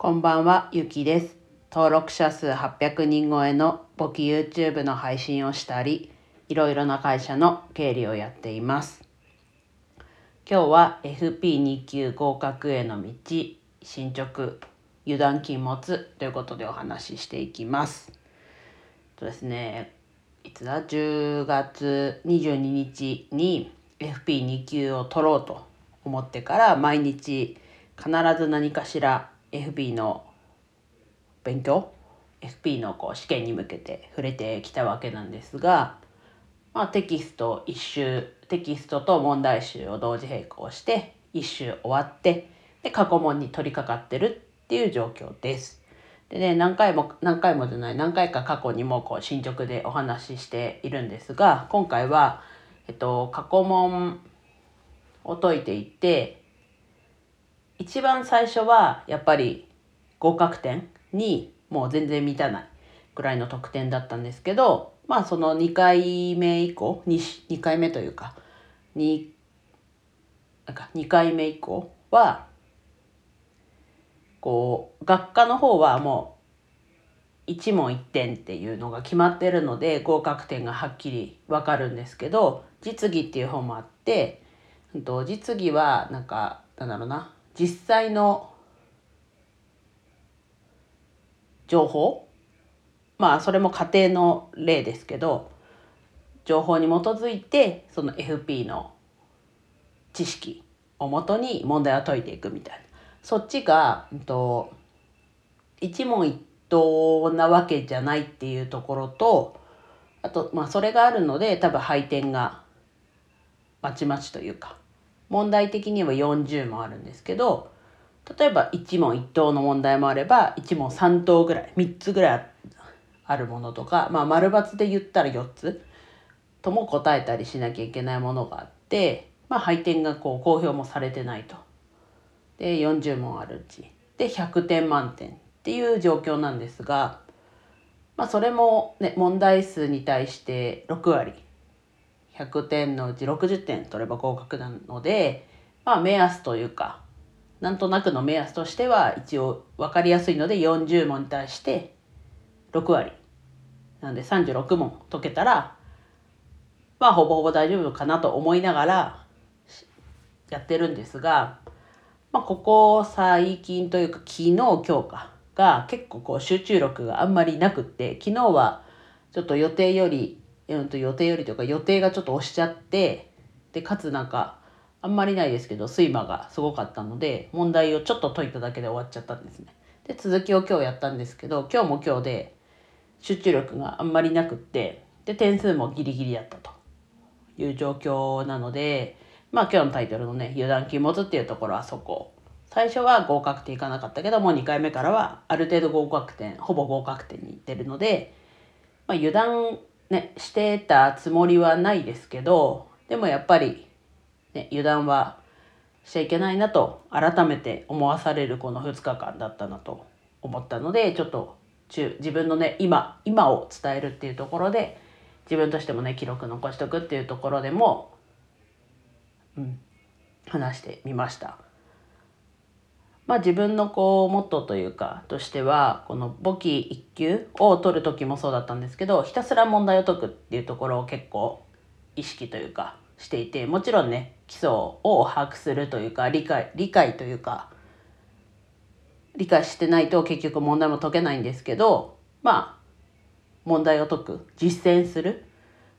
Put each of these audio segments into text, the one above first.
こんばんは、ゆきです。登録者数800人超えの簿記 YouTube の配信をしたり、いろいろな会社の経理をやっています。今日は FP2 級合格への道、進捗、油断禁物ということでお話ししていきます。とですね、いつだ ?10 月22日に FP2 級を取ろうと思ってから毎日必ず何かしら FP の勉強？FP のこう試験に向けて触れてきたわけなんですが、まあ、テキスト一周テキストと問題集を同時並行して一周終わってで過去問に取り掛かってるっていう状況です。でね何回も何回もじゃない何回か過去にもこう進捗でお話ししているんですが今回は、えっと、過去問を解いていって一番最初はやっぱり合格点にもう全然満たないぐらいの得点だったんですけどまあその2回目以降 2, 2回目というか 2, なんか2回目以降はこう学科の方はもう1問1点っていうのが決まってるので合格点がはっきり分かるんですけど実技っていう方もあって実技はなんかなんだろうな実際の情報？まあそれも家庭の例ですけど情報に基づいてその FP の知識をもとに問題を解いていくみたいな。そっちが、うん、と一問一答なわけじゃないっていうところとあとまあそれがあるので多分配点がまちまちというか問題的には40もあるんですけど例えば一問一答の問題もあれば一問三答ぐらい3つぐらいあるものとかまあ丸×で言ったら4つとも答えたりしなきゃいけないものがあってまあ配点がこう公表もされてないと。で40問あるうちで100点満点っていう状況なんですが、まあ、それも、ね、問題数に対して6割100点のうち60点取れば合格なので、まあ、目安というかなんとなくの目安としては一応分かりやすいので40問に対して6割なんで36問解けたらまあほぼほぼ大丈夫かなと思いながらやってるんですが、まあ、ここ最近というか昨日今日かが結構こう集中力があんまりなくって昨日はちょっと予定より、うん、と予定よりというか予定がちょっと押しちゃってでかつなんかあんまりないですけど睡魔がすごかったので問題をちょっと解いただけで終わっちゃったんですね。で続きを今日やったんですけど今日も今日で集中力があんまりなくってで点数もギリギリだったという状況なのでまあ今日のタイトルのね油断禁物っていうところはそこ最初は合格点いかなかったけどもう2回目からはある程度合格点ほぼ合格点にいってるので、まあ、油断、ね、してたつもりはないですけどでもやっぱり、ね、油断はしちゃいけないなと改めて思わされるこの2日間だったなと思ったのでちょっと自分のね今今を伝えるっていうところで自分としてもね記録残しとくっていうところでも、うん、話してみました。まあ、自分のこうモットーというかとしてはこの簿記1級を取る時もそうだったんですけどひたすら問題を解くっていうところを結構意識というかしていてもちろんね基礎を把握するというか理解理解というか理解してないと結局問題も解けないんですけどまあ問題を解く実践する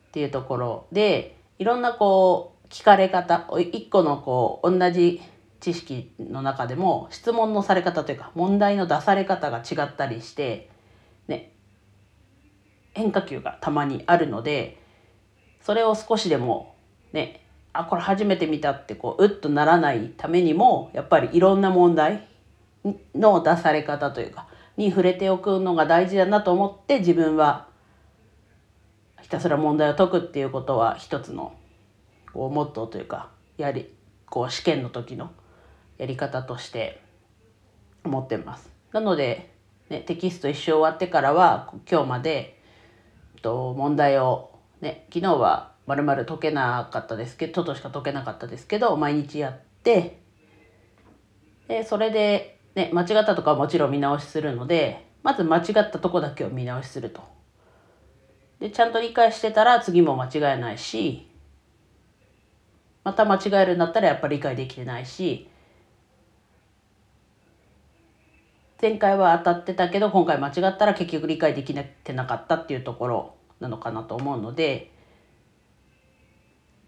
っていうところでいろんなこう聞かれ方一個のこう同じ知識の中でも質問のされ方というか問題の出され方が違ったりしてね変化球がたまにあるのでそれを少しでもねあこれ初めて見たってこううっとならないためにもやっぱりいろんな問題の出され方というかに触れておくのが大事だなと思って自分はひたすら問題を解くっていうことは一つのこうモットーというかやはりこう試験の時のやり方として思ってます。なので、ね、テキスト一生終わってからは今日までと問題を、ね、昨日はまるまる解けなかったですけどちょっとしか解けなかったですけど毎日やってでそれでね、間違ったとかはもちろん見直しするのでまず間違ったとこだけを見直しすると。でちゃんと理解してたら次も間違えないしまた間違えるんだったらやっぱり理解できてないし前回は当たってたけど今回間違ったら結局理解できなてなかったっていうところなのかなと思うのでやっ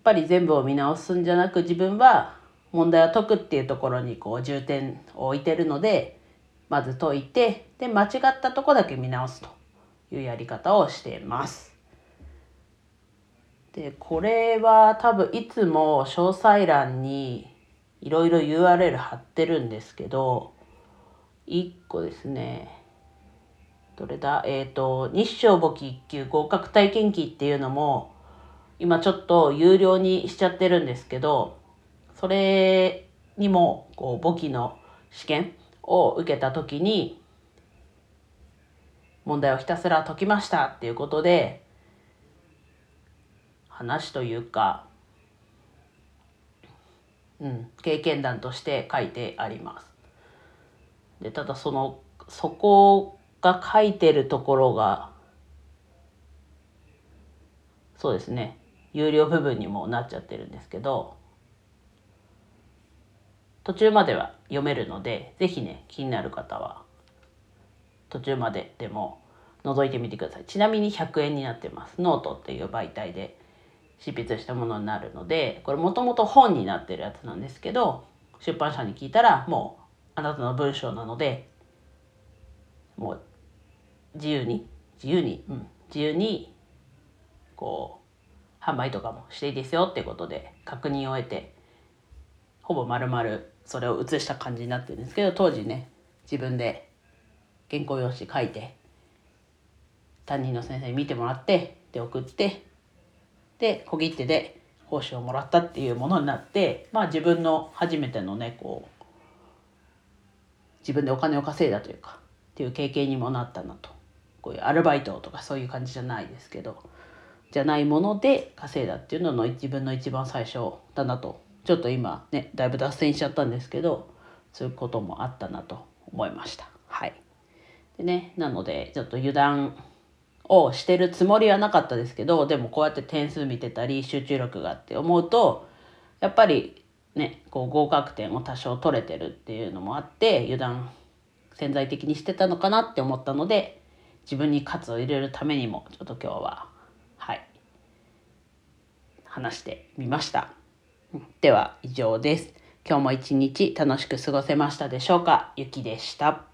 ぱり全部を見直すんじゃなく自分は問題を解くっていうところにこう重点を置いてるのでまず解いてで間違ったとこだけ見直すというやり方をしています。でこれは多分いつも詳細欄にいろいろ URL 貼ってるんですけど1個ですねどれだ？えっ、ー、と日照簿記1級合格体験記っていうのも今ちょっと有料にしちゃってるんですけどそれにもこう簿記の試験を受けた時に問題をひたすら解きましたっていうことで話というか、うん、経験談として書いてあります。でただそのそこが書いてるところがそうですね。有料部分にもなっちゃってるんですけど途中までは読めるので是非ね気になる方は途中まででも覗いてみてください。ちなみに100円になってます。ノートっていう媒体で執筆したものになるのでこれもともと本になってるやつなんですけど出版社に聞いたらもうあなたの文章なのでもう自由に自由に、うん、自由にこう販売とかもしていいですよってことで確認を得てほぼ丸々それを写した感じになってるんですけど当時ね自分で原稿用紙書いて担任の先生に見てもらってで送ってで小切手で報酬をもらったっていうものになってまあ自分の初めてのねこう自分でお金を稼いだというかっていう経験にもなったなと。こういうアルバイトとかそういう感じじゃないですけどじゃないもので稼いだっていうのの自分の一番最初だなと。ちょっと今ねだいぶ脱線しちゃったんですけどそういうこともあったなと思いました。はい。でね、なのでちょっと油断をしてるつもりはなかったですけどでもこうやって点数見てたり集中力があって思うとやっぱりね、こう合格点を多少取れてるっていうのもあって油断潜在的にしてたのかなって思ったので自分に喝を入れるためにもちょっと今日ははい話してみました。では以上です。今日も一日楽しく過ごせましたでしょうか？ゆきでした。